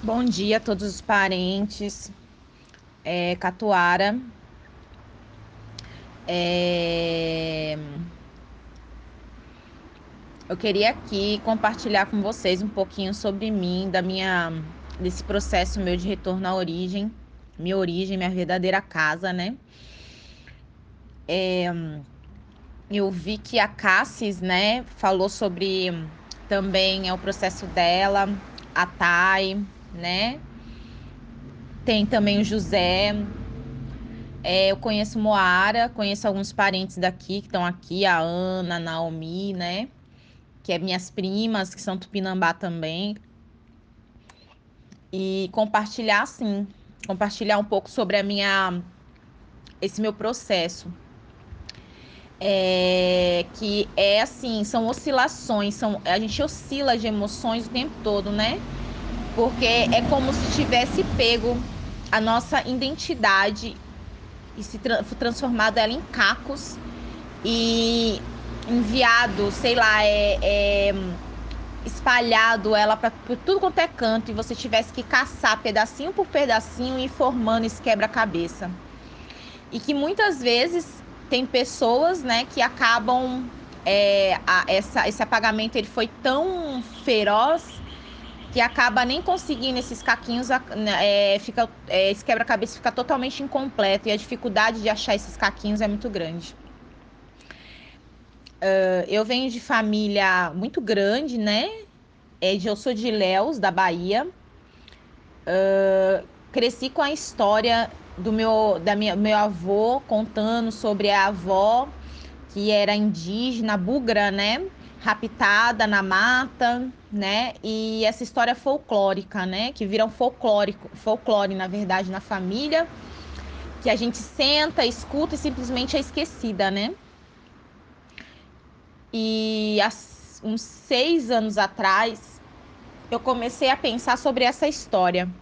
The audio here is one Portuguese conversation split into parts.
Bom dia a todos os parentes. É, Catuara. É... Eu queria aqui compartilhar com vocês um pouquinho sobre mim, da minha desse processo meu de retorno à origem, minha origem, minha verdadeira casa, né? É, eu vi que a Cassis, né, falou sobre também é o processo dela, a Thay, né? Tem também o José. É, eu conheço Moara, conheço alguns parentes daqui que estão aqui, a Ana, a Naomi, né? Que é minhas primas, que são tupinambá também. E compartilhar, sim, compartilhar um pouco sobre a minha, esse meu processo é, que é assim, são oscilações, são, a gente oscila de emoções o tempo todo, né? Porque é como se tivesse pego a nossa identidade e se tra transformado ela em cacos e enviado, sei lá, é, é espalhado ela para tudo quanto é canto e você tivesse que caçar pedacinho por pedacinho e formando esse quebra-cabeça. E que muitas vezes tem pessoas, né, que acabam é, a, essa, esse apagamento ele foi tão feroz que acaba nem conseguindo esses caquinhos, né, é, fica, é, esse quebra-cabeça fica totalmente incompleto e a dificuldade de achar esses caquinhos é muito grande. Uh, eu venho de família muito grande, né? É, eu sou de Léus, da Bahia. Uh, cresci com a história do meu, da minha, meu avô contando sobre a avó que era indígena, bugra, né? Raptada na mata, né? E essa história folclórica, né? Que vira um folclórico, folclore, na verdade, na família, que a gente senta, escuta e simplesmente é esquecida, né? E há uns seis anos atrás, eu comecei a pensar sobre essa história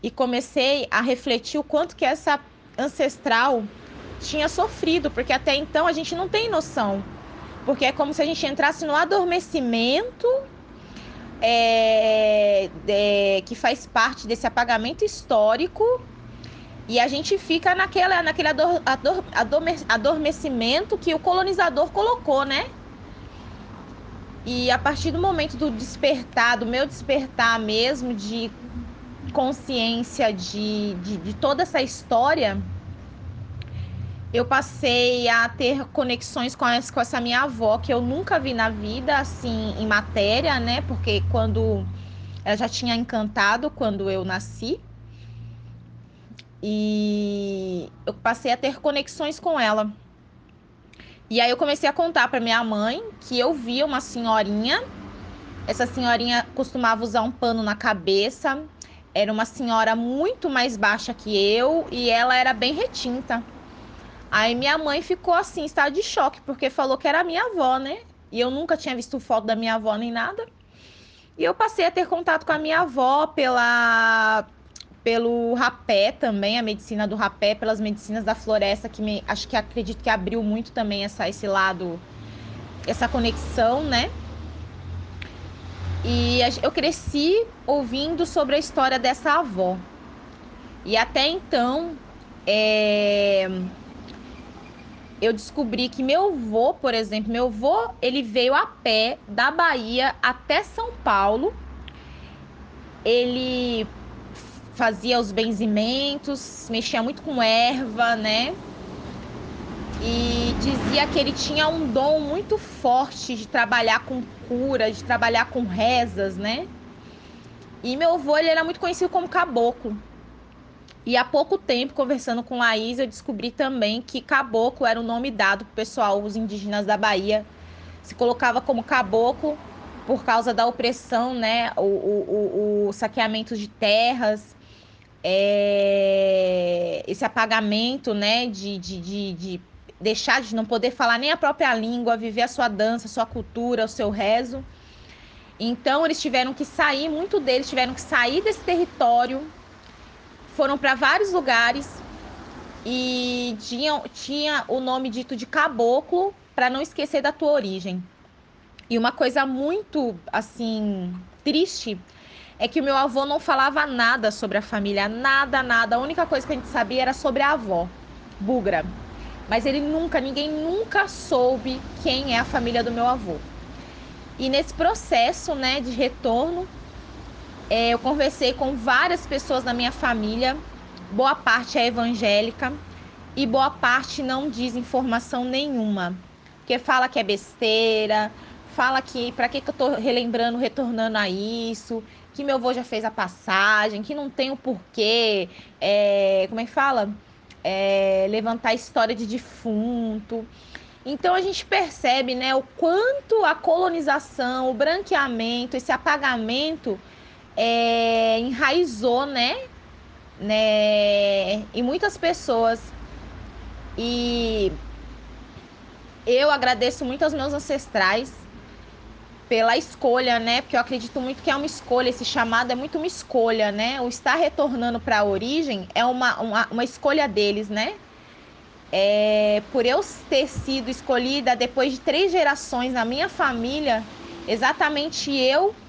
e comecei a refletir o quanto que essa ancestral tinha sofrido, porque até então a gente não tem noção. Porque é como se a gente entrasse no adormecimento é, é, que faz parte desse apagamento histórico e a gente fica naquela, naquele ador, ador, adormecimento que o colonizador colocou, né? E a partir do momento do despertar, do meu despertar mesmo, de consciência de, de, de toda essa história, eu passei a ter conexões com, essa, com essa minha avó, que eu nunca vi na vida, assim, em matéria, né? Porque quando ela já tinha encantado quando eu nasci. E eu passei a ter conexões com ela. E aí eu comecei a contar para minha mãe que eu via uma senhorinha. Essa senhorinha costumava usar um pano na cabeça, era uma senhora muito mais baixa que eu e ela era bem retinta. Aí minha mãe ficou assim, estado de choque, porque falou que era minha avó, né? E eu nunca tinha visto foto da minha avó nem nada. E eu passei a ter contato com a minha avó pela pelo rapé também, a medicina do rapé, pelas medicinas da floresta, que me, acho que acredito que abriu muito também essa, esse lado, essa conexão, né? E eu cresci ouvindo sobre a história dessa avó. E até então, é... eu descobri que meu avô, por exemplo, meu avô, ele veio a pé da Bahia até São Paulo. Ele fazia os benzimentos, mexia muito com erva, né? e dizia que ele tinha um dom muito forte de trabalhar com cura, de trabalhar com rezas, né? E meu avô ele era muito conhecido como caboclo. E há pouco tempo, conversando com Laís, eu descobri também que caboclo era o nome dado para o pessoal, os indígenas da Bahia. Se colocava como caboclo por causa da opressão, né? O, o, o, o saqueamento de terras, é... esse apagamento, né? de, de, de, de deixar de não poder falar nem a própria língua, viver a sua dança, a sua cultura, o seu rezo. Então eles tiveram que sair, muito deles tiveram que sair desse território, foram para vários lugares e tinham, tinha o nome dito de caboclo para não esquecer da tua origem. E uma coisa muito assim triste é que o meu avô não falava nada sobre a família, nada, nada. A única coisa que a gente sabia era sobre a avó, Bugra. Mas ele nunca, ninguém nunca soube quem é a família do meu avô. E nesse processo, né, de retorno, é, eu conversei com várias pessoas da minha família, boa parte é evangélica e boa parte não diz informação nenhuma, porque fala que é besteira, fala que para que, que eu tô relembrando, retornando a isso, que meu avô já fez a passagem, que não tem o porquê, é, como é que fala? É, levantar história de defunto. Então a gente percebe né, o quanto a colonização, o branqueamento, esse apagamento é, enraizou né, né, em muitas pessoas. E eu agradeço muito aos meus ancestrais pela escolha, né? Porque eu acredito muito que é uma escolha, esse chamado é muito uma escolha, né? O estar retornando para a origem é uma, uma, uma, escolha deles, né? É, por eu ter sido escolhida depois de três gerações na minha família, exatamente eu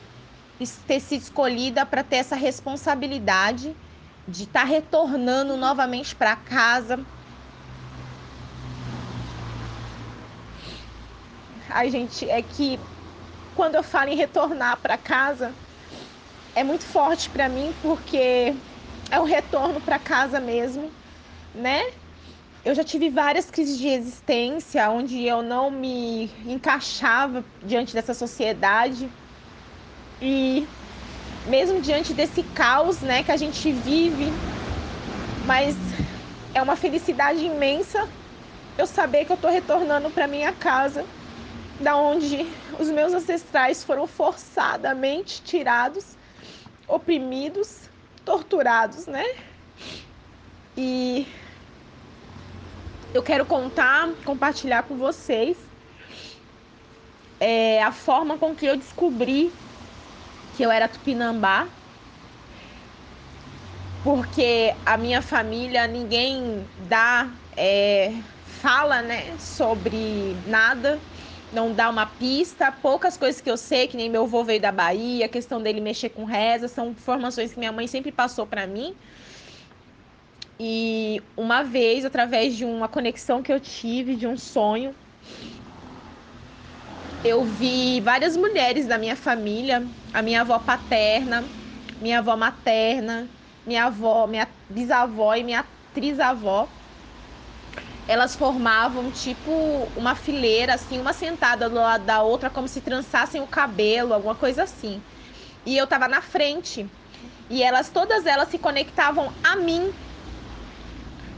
ter sido escolhida para ter essa responsabilidade de estar tá retornando novamente para casa. Ai, gente, é que quando eu falo em retornar para casa, é muito forte para mim porque é um retorno para casa mesmo, né? Eu já tive várias crises de existência onde eu não me encaixava diante dessa sociedade e mesmo diante desse caos, né, que a gente vive, mas é uma felicidade imensa eu saber que eu tô retornando para minha casa da onde os meus ancestrais foram forçadamente tirados, oprimidos, torturados, né? E eu quero contar, compartilhar com vocês é, a forma com que eu descobri que eu era tupinambá, porque a minha família ninguém dá é, fala né sobre nada não dá uma pista. Poucas coisas que eu sei, que nem meu avô veio da Bahia, a questão dele mexer com reza, são informações que minha mãe sempre passou para mim. E uma vez, através de uma conexão que eu tive, de um sonho, eu vi várias mulheres da minha família, a minha avó paterna, minha avó materna, minha avó, minha bisavó e minha trisavó elas formavam tipo uma fileira, assim, uma sentada do lado da outra, como se trançassem o cabelo, alguma coisa assim. E eu tava na frente. E elas, todas elas se conectavam a mim.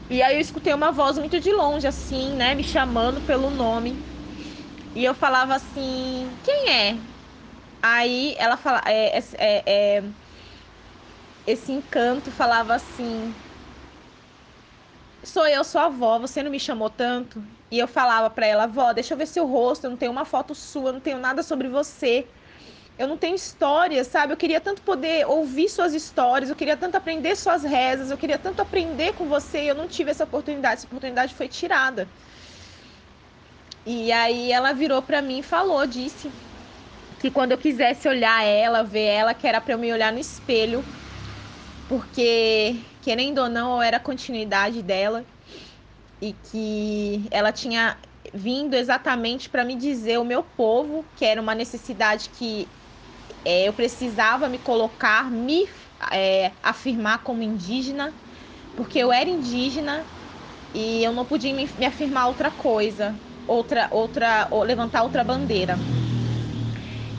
E aí eu escutei uma voz muito de longe, assim, né, me chamando pelo nome. E eu falava assim, quem é? Aí ela fala, é, é, é, é esse encanto falava assim, sou eu, sua avó, você não me chamou tanto? E eu falava para ela, avó, deixa eu ver seu rosto, eu não tenho uma foto sua, eu não tenho nada sobre você. Eu não tenho história, sabe? Eu queria tanto poder ouvir suas histórias, eu queria tanto aprender suas rezas, eu queria tanto aprender com você e eu não tive essa oportunidade. Essa oportunidade foi tirada. E aí ela virou para mim e falou, disse que quando eu quisesse olhar ela, ver ela, que era para eu me olhar no espelho, porque querendo ou não, era a continuidade dela. E que ela tinha vindo exatamente para me dizer o meu povo, que era uma necessidade que é, eu precisava me colocar, me é, afirmar como indígena, porque eu era indígena e eu não podia me, me afirmar outra coisa, outra, outra, ou levantar outra bandeira.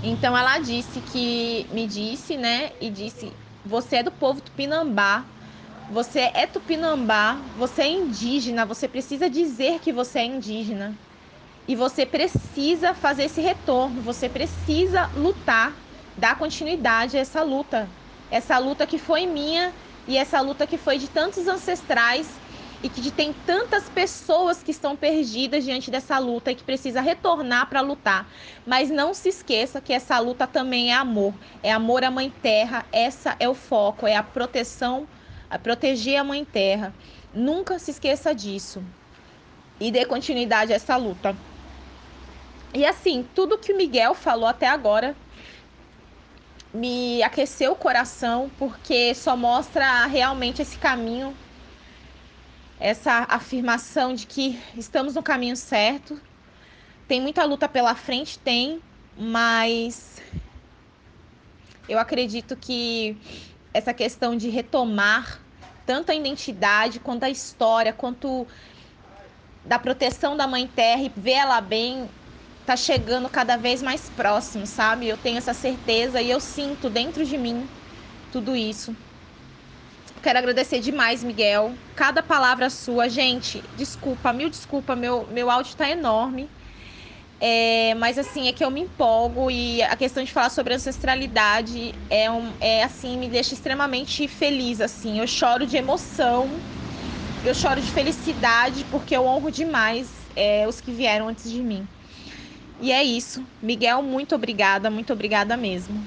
Então ela disse que me disse, né, e disse: você é do povo tupinambá, você é tupinambá, você é indígena, você precisa dizer que você é indígena. E você precisa fazer esse retorno, você precisa lutar, dar continuidade a essa luta. Essa luta que foi minha e essa luta que foi de tantos ancestrais e que tem tantas pessoas que estão perdidas diante dessa luta e que precisa retornar para lutar. Mas não se esqueça que essa luta também é amor, é amor à mãe terra, essa é o foco, é a proteção a proteger a Mãe Terra. Nunca se esqueça disso e dê continuidade a essa luta. E assim, tudo que o Miguel falou até agora me aqueceu o coração, porque só mostra realmente esse caminho, essa afirmação de que estamos no caminho certo. Tem muita luta pela frente, tem, mas eu acredito que essa questão de retomar tanto a identidade quanto a história, quanto da proteção da mãe terra e ver ela bem, tá chegando cada vez mais próximo, sabe? Eu tenho essa certeza e eu sinto dentro de mim tudo isso. Quero agradecer demais, Miguel. Cada palavra sua, gente, desculpa, mil desculpa, meu, meu áudio tá enorme. É, mas assim, é que eu me empolgo e a questão de falar sobre ancestralidade é, um, é assim, me deixa extremamente feliz, assim. Eu choro de emoção, eu choro de felicidade, porque eu honro demais é, os que vieram antes de mim. E é isso. Miguel, muito obrigada, muito obrigada mesmo.